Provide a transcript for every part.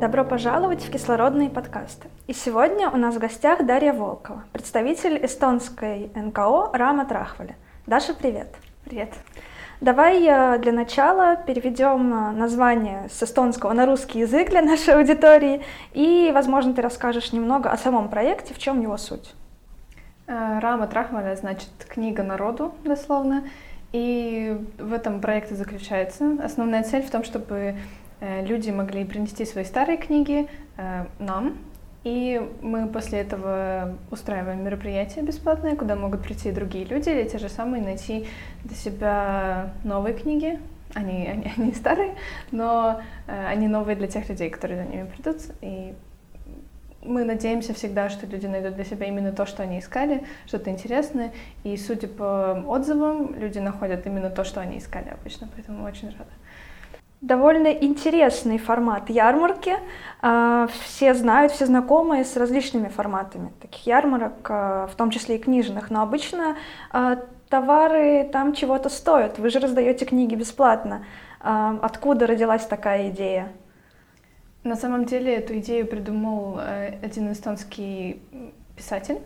Добро пожаловать в кислородные подкасты. И сегодня у нас в гостях Дарья Волкова, представитель эстонской НКО Рама Трахваля. Даша, привет. Привет. Давай э, для начала переведем э, название с эстонского на русский язык для нашей аудитории, и, возможно, ты расскажешь немного о самом проекте, в чем его суть. Э, Рама Трахваля значит книга народу, дословно, и в этом проекте заключается. Основная цель в том, чтобы люди могли принести свои старые книги э, нам, и мы после этого устраиваем мероприятие бесплатное, куда могут прийти другие люди или те же самые найти для себя новые книги. Они, они, они старые, но э, они новые для тех людей, которые за ними придут. И мы надеемся всегда, что люди найдут для себя именно то, что они искали, что-то интересное. И судя по отзывам, люди находят именно то, что они искали обычно, поэтому очень рада довольно интересный формат ярмарки. А, все знают, все знакомы с различными форматами таких ярмарок, а, в том числе и книжных. Но обычно а, товары там чего-то стоят. Вы же раздаете книги бесплатно. Откуда родилась такая идея? На самом деле эту идею придумал э, один эстонский писатель.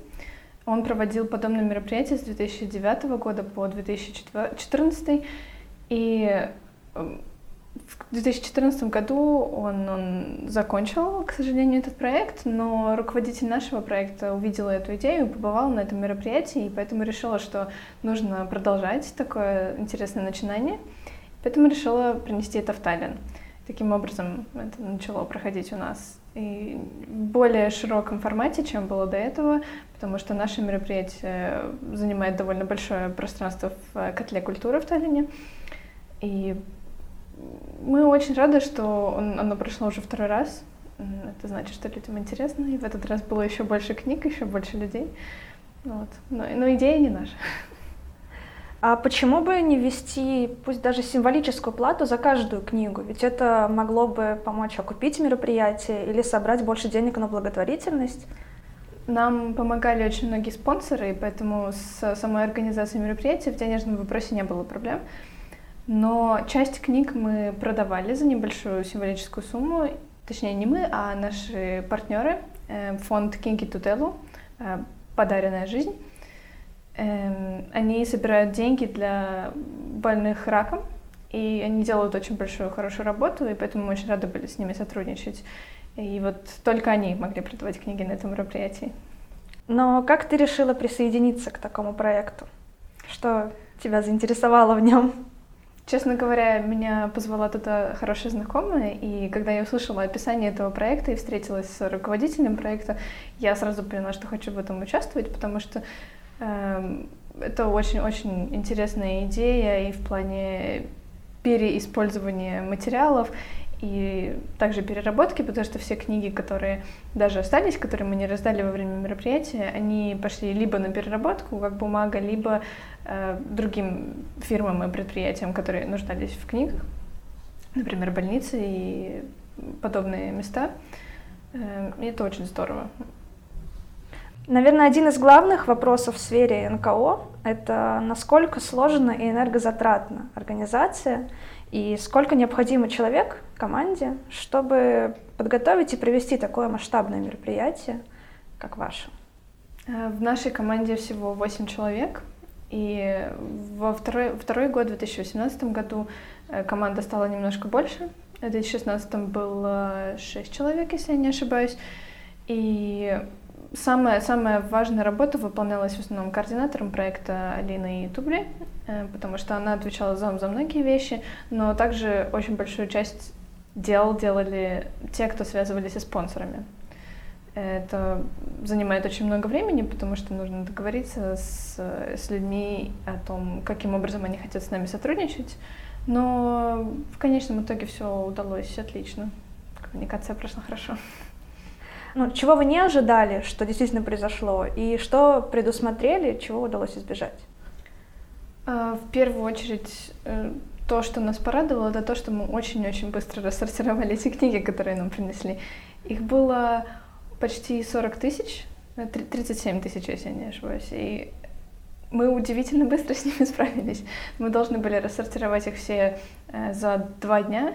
Он проводил подобные мероприятия с 2009 года по 2014. И в 2014 году он, он закончил, к сожалению, этот проект, но руководитель нашего проекта увидела эту идею, побывал на этом мероприятии, и поэтому решила, что нужно продолжать такое интересное начинание. Поэтому решила принести это в Таллин. Таким образом, это начало проходить у нас и в более широком формате, чем было до этого, потому что наше мероприятие занимает довольно большое пространство в котле культуры в Таллине. И мы очень рады, что он, оно прошло уже второй раз. Это значит, что людям интересно. И в этот раз было еще больше книг, еще больше людей. Вот. Но, но идея не наша. А почему бы не ввести, пусть даже символическую плату за каждую книгу? Ведь это могло бы помочь окупить мероприятие или собрать больше денег на благотворительность. Нам помогали очень многие спонсоры, и поэтому с самой организацией мероприятия в денежном вопросе не было проблем. Но часть книг мы продавали за небольшую символическую сумму. Точнее, не мы, а наши партнеры, э, фонд Кинги Тутелу, э, «Подаренная жизнь». Эм, они собирают деньги для больных раком, и они делают очень большую, хорошую работу, и поэтому мы очень рады были с ними сотрудничать. И вот только они могли продавать книги на этом мероприятии. Но как ты решила присоединиться к такому проекту? Что тебя заинтересовало в нем? Честно говоря, меня позвала туда хорошая знакомая, и когда я услышала описание этого проекта и встретилась с руководителем проекта, я сразу поняла, что хочу в этом участвовать, потому что э, это очень-очень интересная идея и в плане переиспользования материалов, и также переработки, потому что все книги, которые даже остались, которые мы не раздали во время мероприятия, они пошли либо на переработку, как бумага, либо э, другим фирмам и предприятиям, которые нуждались в книгах, например, больницы и подобные места. Э, и это очень здорово. Наверное, один из главных вопросов в сфере НКО — это насколько сложна и энергозатратна организация, и сколько необходимо человек команде, чтобы подготовить и провести такое масштабное мероприятие, как ваше? Э, в нашей команде всего 8 человек, и во второй, второй год, в 2018 году, э, команда стала немножко больше. В 2016 было 6 человек, если я не ошибаюсь. И самая, самая важная работа выполнялась в основном координатором проекта Алиной Тубли, э, потому что она отвечала за, за многие вещи, но также очень большую часть дел делали те, кто связывались со спонсорами. Это занимает очень много времени, потому что нужно договориться с, с людьми о том, каким образом они хотят с нами сотрудничать. Но в конечном итоге все удалось отлично. коммуникация прошла хорошо. Ну, чего вы не ожидали, что действительно произошло, и что предусмотрели, чего удалось избежать? А, в первую очередь, э, то, что нас порадовало, это то, что мы очень-очень быстро рассортировали эти книги, которые нам принесли. Их было почти 40 тысяч, 37 э, тысяч, если я не ошибаюсь. И мы удивительно быстро с ними справились. Мы должны были рассортировать их все э, за два дня,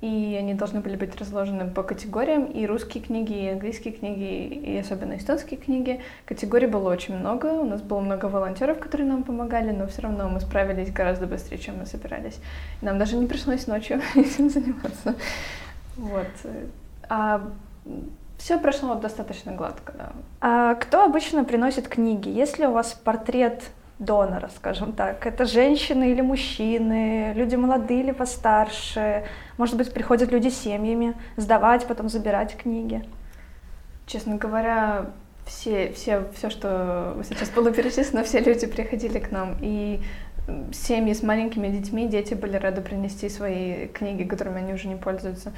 и они должны были быть разложены по категориям, и русские книги, и английские книги, и особенно эстонские книги. Категорий было очень много, у нас было много волонтеров, которые нам помогали, но все равно мы справились гораздо быстрее, чем мы собирались. Нам даже не пришлось ночью этим заниматься. Вот. А все прошло достаточно гладко, да. А кто обычно приносит книги? Если у вас портрет донора, скажем так. Это женщины или мужчины, люди молодые или постарше. Может быть, приходят люди с семьями сдавать, потом забирать книги. Честно говоря, все, все, все, что сейчас было перечислено, все люди приходили к нам. И семьи с маленькими детьми, дети были рады принести свои книги, которыми они уже не пользуются.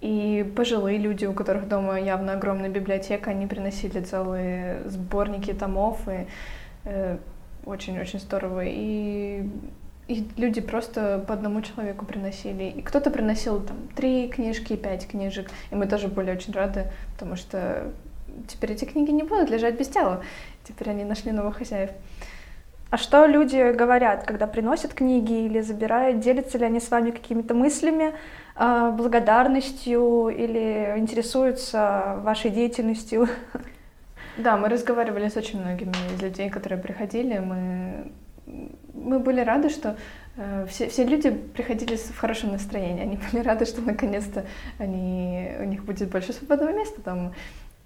И пожилые люди, у которых дома явно огромная библиотека, они приносили целые сборники томов и э, очень-очень здорово. И, и люди просто по одному человеку приносили. И кто-то приносил там три книжки, пять книжек. И мы тоже были очень рады, потому что теперь эти книги не будут лежать без тела. Теперь они нашли новых хозяев. А что люди говорят, когда приносят книги или забирают? Делятся ли они с вами какими-то мыслями, а, благодарностью или интересуются вашей деятельностью? Да, мы разговаривали с очень многими из людей, которые приходили. Мы, мы были рады, что э, все, все люди приходили в хорошем настроении. Они были рады, что наконец-то они, у них будет больше свободного места там.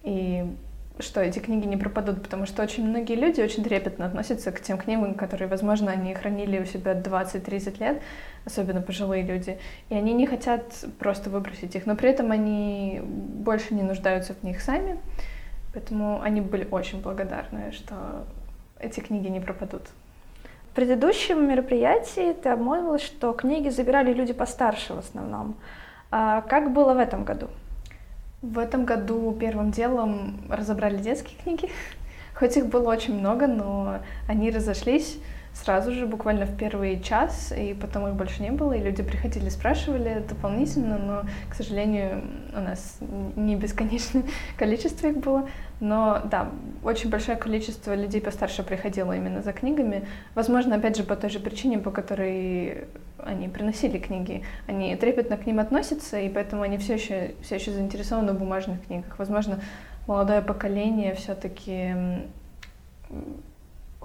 И что эти книги не пропадут, потому что очень многие люди очень трепетно относятся к тем книгам, которые, возможно, они хранили у себя 20-30 лет, особенно пожилые люди, и они не хотят просто выбросить их, но при этом они больше не нуждаются в них сами, Поэтому они были очень благодарны, что эти книги не пропадут. В предыдущем мероприятии ты обмолвилась, что книги забирали люди постарше в основном. А как было в этом году? В этом году первым делом разобрали детские книги. Хоть их было очень много, но они разошлись сразу же, буквально в первый час, и потом их больше не было, и люди приходили, спрашивали дополнительно, но, к сожалению, у нас не бесконечное количество их было. Но да, очень большое количество людей постарше приходило именно за книгами. Возможно, опять же, по той же причине, по которой они приносили книги. Они трепетно к ним относятся, и поэтому они все еще, все еще заинтересованы в бумажных книгах. Возможно, молодое поколение все-таки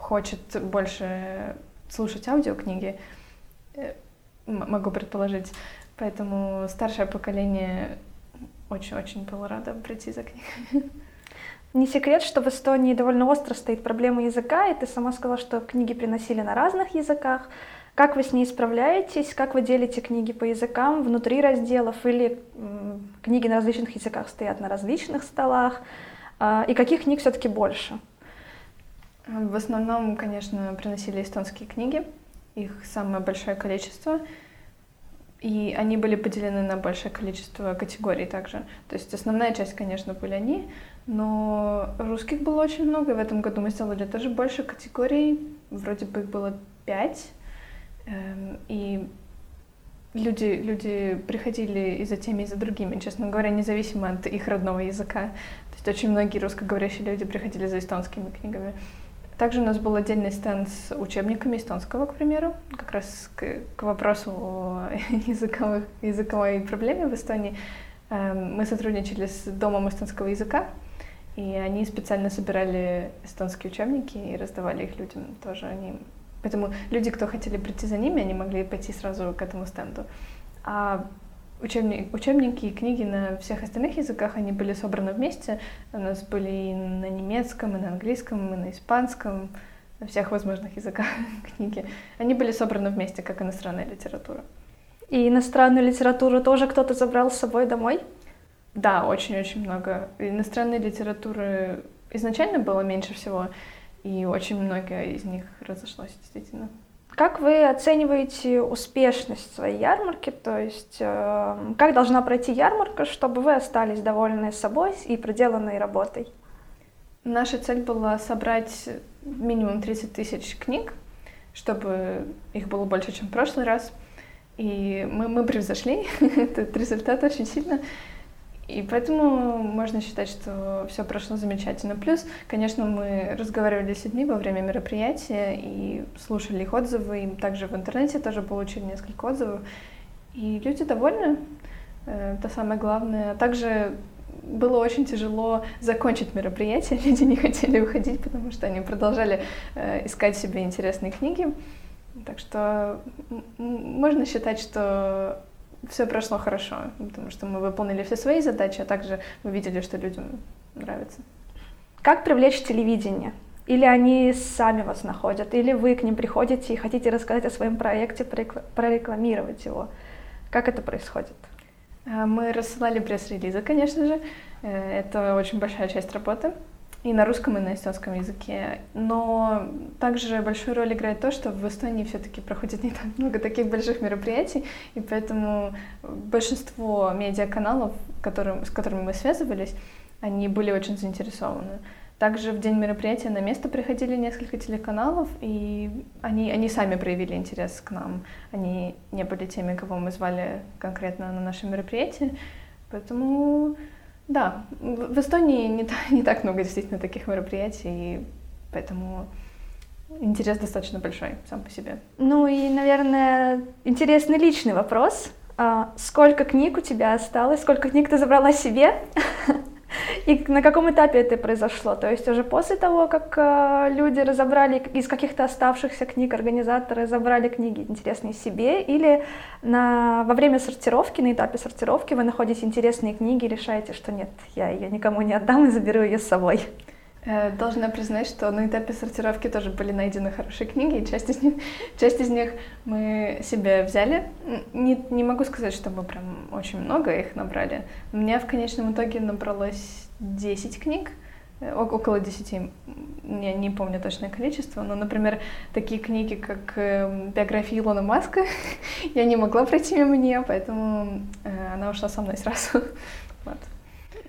хочет больше слушать аудиокниги, э, могу предположить. Поэтому старшее поколение очень-очень было рада прийти за книгами. Не секрет, что в Эстонии довольно остро стоит проблема языка, и ты сама сказала, что книги приносили на разных языках. Как вы с ней справляетесь? Как вы делите книги по языкам внутри разделов? Или книги на различных языках стоят на различных столах? А, и каких книг все-таки больше? В основном, конечно, приносили эстонские книги. Их самое большое количество. И они были поделены на большее количество категорий также. То есть основная часть, конечно, были они, но русских было очень много. В этом году мы сделали тоже больше категорий. Вроде бы их было пять. Эм, и люди, люди приходили и за теми, и за другими, честно говоря, независимо от их родного языка. То есть очень многие русскоговорящие люди приходили за эстонскими книгами. Также у нас был отдельный стенд с учебниками эстонского, к примеру, как раз к, к вопросу о языковых, языковой проблеме в Эстонии. Эм, мы сотрудничали с Домом эстонского языка, и они специально собирали эстонские учебники и раздавали их людям тоже. Они... Поэтому люди, кто хотели прийти за ними, они могли пойти сразу к этому стенду. А учебник, учебники и книги на всех остальных языках, они были собраны вместе. У нас были и на немецком, и на английском, и на испанском, на всех возможных языках книги. Они были собраны вместе, как иностранная литература. И иностранную литературу тоже кто-то забрал с собой домой? Да, очень-очень много. Иностранной литературы изначально было меньше всего, и очень многое из них разошлось, действительно. Как вы оцениваете успешность своей ярмарки? То есть э, как должна пройти ярмарка, чтобы вы остались довольны собой и проделанной работой? Наша цель была собрать минимум 30 тысяч книг, чтобы их было больше, чем в прошлый раз. И мы, мы превзошли этот результат очень сильно. И поэтому можно считать, что все прошло замечательно. Плюс, конечно, мы разговаривали с людьми во время мероприятия и слушали их отзывы. И также в интернете тоже получили несколько отзывов. И люди довольны. Э, это самое главное. А также было очень тяжело закончить мероприятие. Люди не хотели уходить, потому что они продолжали э, искать себе интересные книги. Так что можно считать, что все прошло хорошо, потому что мы выполнили все свои задачи, а также мы видели, что людям нравится. Как привлечь телевидение? Или они сами вас находят, или вы к ним приходите и хотите рассказать о своем проекте, прорекламировать его. Как это происходит? А, мы рассылали пресс-релизы, конечно же. Э, это очень большая часть работы и на русском, и на эстонском языке. Но также большую роль играет то, что в Эстонии все-таки проходит не так много таких больших мероприятий, и поэтому большинство медиаканалов, которым, с которыми мы связывались, они были очень заинтересованы. Также в день мероприятия на место приходили несколько телеканалов, и они, они сами проявили интерес к нам. Они не были теми, кого мы звали конкретно на наше мероприятие. Поэтому да, в Эстонии не, не так много действительно таких мероприятий, и поэтому интерес достаточно большой сам по себе. Ну и, наверное, интересный личный вопрос. А, сколько книг у тебя осталось? Сколько книг ты забрала себе? И на каком этапе это произошло? То есть уже после того, как э, люди разобрали из каких-то оставшихся книг, организаторы забрали книги интересные себе, или на, во время сортировки, на этапе сортировки вы находите интересные книги и решаете, что нет, я ее никому не отдам и заберу ее с собой? Э, должна признать, что на этапе сортировки тоже были найдены хорошие книги, и часть из них, часть из них мы себе взяли. Не, не могу сказать, что мы прям очень много их набрали. У меня в конечном итоге набралось 10 книг, э, около 10, я не помню точное количество, но, например, такие книги, как эм, биография Илона Маска, я не могла пройти мимо нее, поэтому э, она ушла со мной сразу.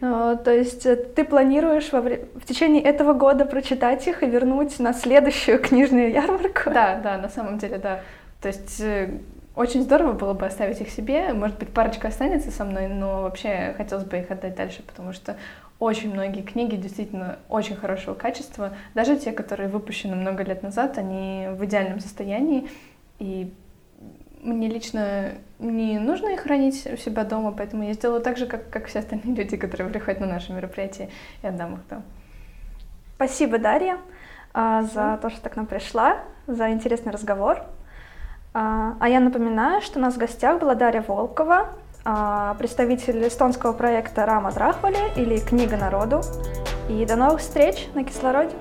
А, то есть э, ты планируешь во вре... в течение этого года прочитать их и вернуть на следующую книжную ярмарку? Да, да, на самом деле, да. То есть э, очень здорово было бы оставить их себе. Может быть, парочка останется со мной, но вообще хотелось бы их отдать дальше, потому что очень многие книги действительно очень хорошего качества. Даже те, которые выпущены много лет назад, они в идеальном состоянии. И мне лично не нужно их хранить у себя дома, поэтому я сделаю так же, как, как все остальные люди, которые приходят на наши мероприятия, и отдам их там. Спасибо, Дарья, а, за то, что ты к нам пришла, за интересный разговор. А, а я напоминаю, что у нас в гостях была Дарья Волкова, а, представитель эстонского проекта «Рама Драхвали» или «Книга народу». И до новых встреч на кислороде!